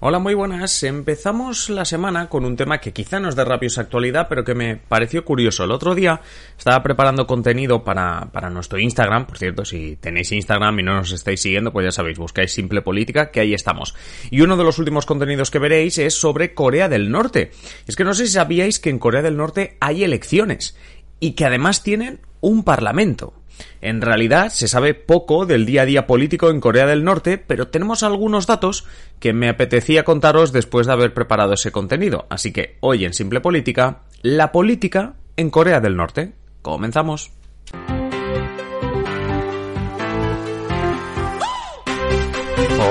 Hola, muy buenas. Empezamos la semana con un tema que quizá no es de rabiosa actualidad, pero que me pareció curioso. El otro día estaba preparando contenido para, para nuestro Instagram. Por cierto, si tenéis Instagram y no nos estáis siguiendo, pues ya sabéis, buscáis Simple Política, que ahí estamos. Y uno de los últimos contenidos que veréis es sobre Corea del Norte. Es que no sé si sabíais que en Corea del Norte hay elecciones y que además tienen un parlamento. En realidad se sabe poco del día a día político en Corea del Norte, pero tenemos algunos datos que me apetecía contaros después de haber preparado ese contenido. Así que hoy en Simple Política, la política en Corea del Norte. Comenzamos.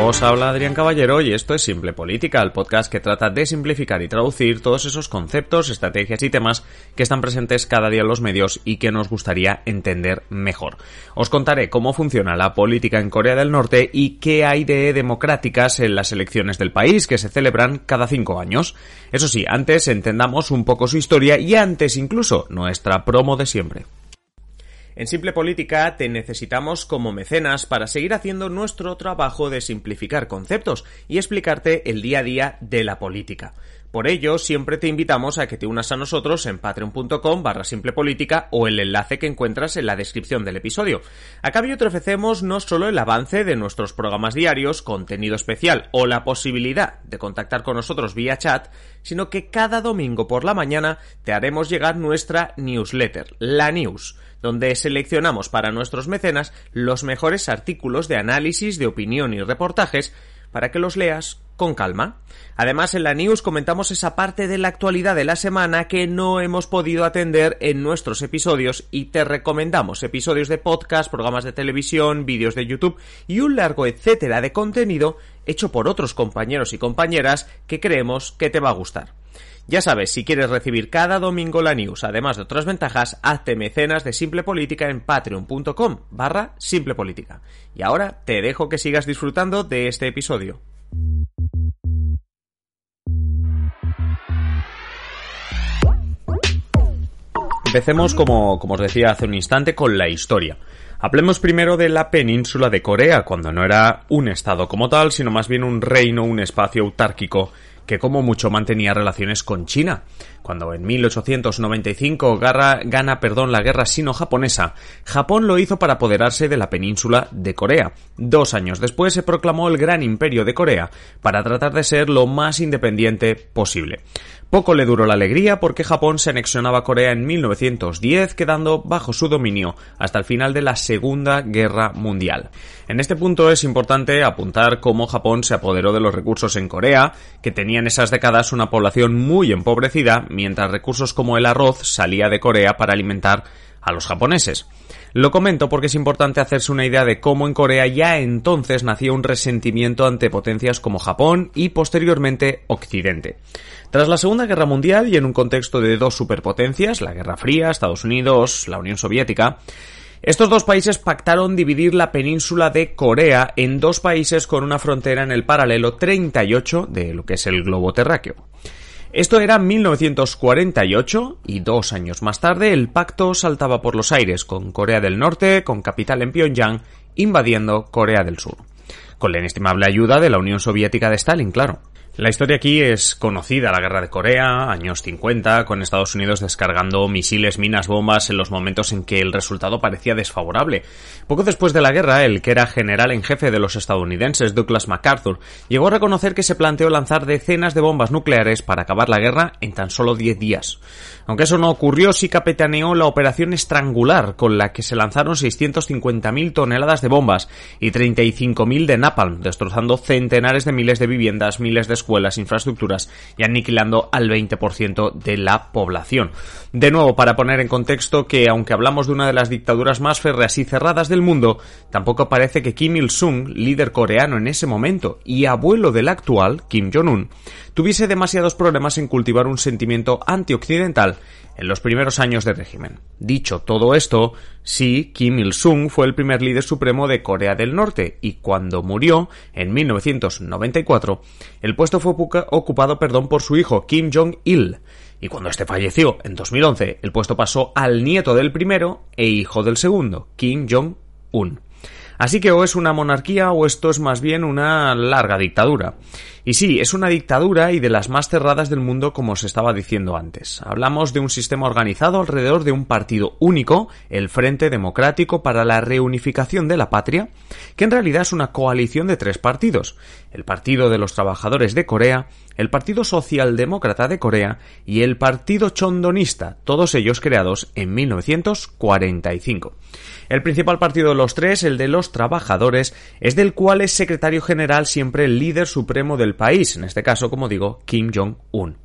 Os habla Adrián Caballero y esto es Simple Política, el podcast que trata de simplificar y traducir todos esos conceptos, estrategias y temas que están presentes cada día en los medios y que nos gustaría entender mejor. Os contaré cómo funciona la política en Corea del Norte y qué hay de democráticas en las elecciones del país que se celebran cada cinco años. Eso sí, antes entendamos un poco su historia y antes incluso nuestra promo de siempre. En Simple Política te necesitamos como mecenas para seguir haciendo nuestro trabajo de simplificar conceptos y explicarte el día a día de la política. Por ello, siempre te invitamos a que te unas a nosotros en patreon.com barra simple política o el enlace que encuentras en la descripción del episodio. A cambio te ofrecemos no solo el avance de nuestros programas diarios, contenido especial o la posibilidad de contactar con nosotros vía chat, sino que cada domingo por la mañana te haremos llegar nuestra newsletter, la news donde seleccionamos para nuestros mecenas los mejores artículos de análisis, de opinión y reportajes para que los leas con calma. Además, en la news comentamos esa parte de la actualidad de la semana que no hemos podido atender en nuestros episodios y te recomendamos episodios de podcast, programas de televisión, vídeos de YouTube y un largo etcétera de contenido hecho por otros compañeros y compañeras que creemos que te va a gustar. Ya sabes, si quieres recibir cada domingo la news, además de otras ventajas, hazte mecenas de Simple Política en patreon.com barra Simple Política. Y ahora te dejo que sigas disfrutando de este episodio. Empecemos, como, como os decía hace un instante, con la historia. Hablemos primero de la península de Corea, cuando no era un estado como tal, sino más bien un reino, un espacio autárquico que como mucho mantenía relaciones con China. Cuando en 1895 gana perdón, la guerra sino-japonesa, Japón lo hizo para apoderarse de la península de Corea. Dos años después se proclamó el Gran Imperio de Corea para tratar de ser lo más independiente posible. Poco le duró la alegría porque Japón se anexionaba a Corea en 1910, quedando bajo su dominio hasta el final de la Segunda Guerra Mundial. En este punto es importante apuntar cómo Japón se apoderó de los recursos en Corea, que tenía en esas décadas una población muy empobrecida, mientras recursos como el arroz salía de Corea para alimentar a los japoneses. Lo comento porque es importante hacerse una idea de cómo en Corea ya entonces nacía un resentimiento ante potencias como Japón y posteriormente Occidente. Tras la Segunda Guerra Mundial y en un contexto de dos superpotencias, la Guerra Fría, Estados Unidos, la Unión Soviética, estos dos países pactaron dividir la península de Corea en dos países con una frontera en el paralelo 38 de lo que es el globo terráqueo. Esto era 1948 y dos años más tarde el pacto saltaba por los aires con Corea del Norte, con capital en Pyongyang, invadiendo Corea del Sur. Con la inestimable ayuda de la Unión Soviética de Stalin, claro. La historia aquí es conocida, la guerra de Corea, años 50, con Estados Unidos descargando misiles, minas, bombas en los momentos en que el resultado parecía desfavorable. Poco después de la guerra, el que era general en jefe de los estadounidenses, Douglas MacArthur, llegó a reconocer que se planteó lanzar decenas de bombas nucleares para acabar la guerra en tan solo 10 días. Aunque eso no ocurrió, sí capitaneó la operación estrangular, con la que se lanzaron 650.000 toneladas de bombas y 35.000 de napalm, destrozando centenares de miles de viviendas, miles de escuelas, infraestructuras y aniquilando al 20% de la población. De nuevo, para poner en contexto que aunque hablamos de una de las dictaduras más férreas y cerradas del mundo, tampoco parece que Kim Il-sung, líder coreano en ese momento y abuelo del actual, Kim Jong-un, tuviese demasiados problemas en cultivar un sentimiento antioccidental en los primeros años del régimen. Dicho todo esto, sí, Kim Il-sung fue el primer líder supremo de Corea del Norte y cuando murió, en 1994, el puesto fue ocupado perdón, por su hijo Kim Jong-il. Y cuando este falleció en 2011, el puesto pasó al nieto del primero e hijo del segundo, Kim Jong-un. Así que o es una monarquía o esto es más bien una larga dictadura. Y sí, es una dictadura y de las más cerradas del mundo como os estaba diciendo antes. Hablamos de un sistema organizado alrededor de un partido único, el Frente Democrático para la Reunificación de la Patria, que en realidad es una coalición de tres partidos. El Partido de los Trabajadores de Corea, el Partido Socialdemócrata de Corea y el Partido Chondonista, todos ellos creados en 1945. El principal partido de los tres, el de los trabajadores, es del cual es secretario general siempre el líder supremo del país, en este caso, como digo, Kim Jong-un.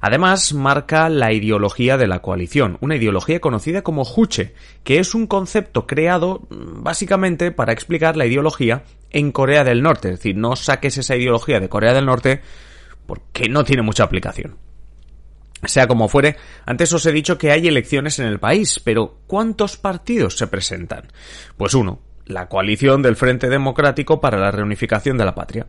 Además, marca la ideología de la coalición, una ideología conocida como Juche, que es un concepto creado mm, básicamente para explicar la ideología en Corea del Norte. Es decir, no saques esa ideología de Corea del Norte porque no tiene mucha aplicación. Sea como fuere, antes os he dicho que hay elecciones en el país, pero ¿cuántos partidos se presentan? Pues uno, la coalición del Frente Democrático para la Reunificación de la Patria.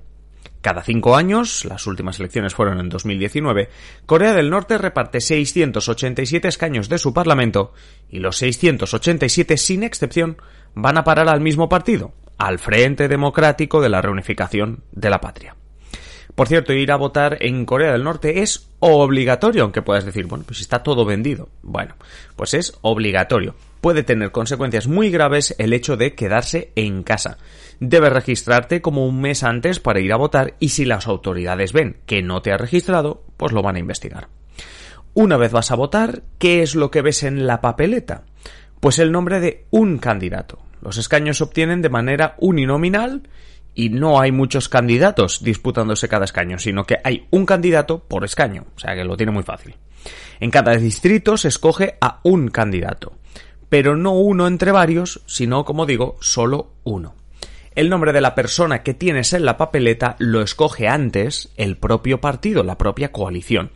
Cada cinco años, las últimas elecciones fueron en 2019, Corea del Norte reparte 687 escaños de su Parlamento y los 687, sin excepción, van a parar al mismo partido, al Frente Democrático de la Reunificación de la Patria. Por cierto, ir a votar en Corea del Norte es obligatorio, aunque puedas decir, bueno, pues está todo vendido. Bueno, pues es obligatorio. Puede tener consecuencias muy graves el hecho de quedarse en casa. Debes registrarte como un mes antes para ir a votar y si las autoridades ven que no te has registrado, pues lo van a investigar. Una vez vas a votar, ¿qué es lo que ves en la papeleta? Pues el nombre de un candidato. Los escaños se obtienen de manera uninominal y no hay muchos candidatos disputándose cada escaño, sino que hay un candidato por escaño, o sea que lo tiene muy fácil. En cada distrito se escoge a un candidato, pero no uno entre varios, sino, como digo, solo uno. El nombre de la persona que tienes en la papeleta lo escoge antes el propio partido, la propia coalición.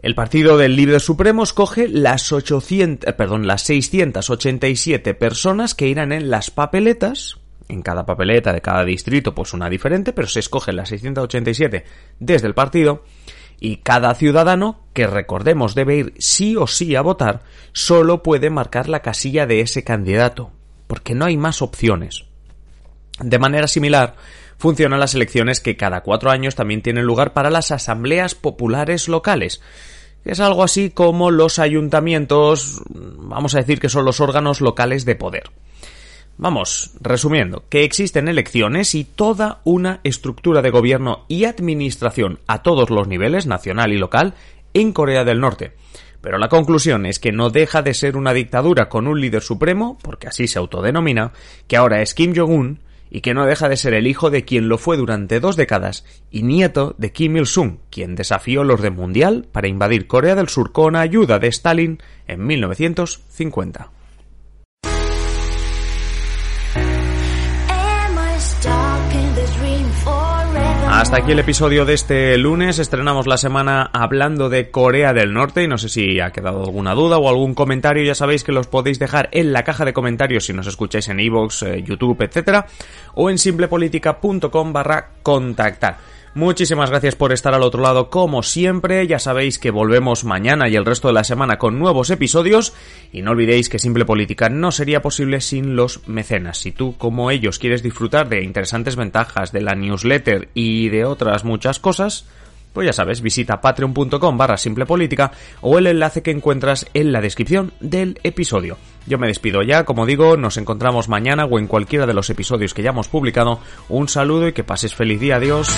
El Partido del Libre Supremo escoge las 800, perdón, las 687 personas que irán en las papeletas en cada papeleta de cada distrito, pues una diferente, pero se escogen las 687 desde el partido y cada ciudadano, que recordemos debe ir sí o sí a votar, solo puede marcar la casilla de ese candidato, porque no hay más opciones. De manera similar, funcionan las elecciones que cada cuatro años también tienen lugar para las asambleas populares locales. Es algo así como los ayuntamientos, vamos a decir que son los órganos locales de poder. Vamos, resumiendo, que existen elecciones y toda una estructura de gobierno y administración a todos los niveles, nacional y local, en Corea del Norte. Pero la conclusión es que no deja de ser una dictadura con un líder supremo, porque así se autodenomina, que ahora es Kim Jong-un, y que no deja de ser el hijo de quien lo fue durante dos décadas y nieto de Kim Il-sung, quien desafió el orden mundial para invadir Corea del Sur con ayuda de Stalin en 1950. Hasta aquí el episodio de este lunes. Estrenamos la semana hablando de Corea del Norte y no sé si ha quedado alguna duda o algún comentario. Ya sabéis que los podéis dejar en la caja de comentarios si nos escucháis en iVoox, eh, YouTube, etcétera, o en simplepolitica.com barra contactar. Muchísimas gracias por estar al otro lado como siempre, ya sabéis que volvemos mañana y el resto de la semana con nuevos episodios y no olvidéis que Simple Política no sería posible sin los mecenas. Si tú como ellos quieres disfrutar de interesantes ventajas de la newsletter y de otras muchas cosas, pues ya sabes, visita patreon.com barra simplepolítica o el enlace que encuentras en la descripción del episodio. Yo me despido ya, como digo, nos encontramos mañana o en cualquiera de los episodios que ya hemos publicado. Un saludo y que pases feliz día, adiós.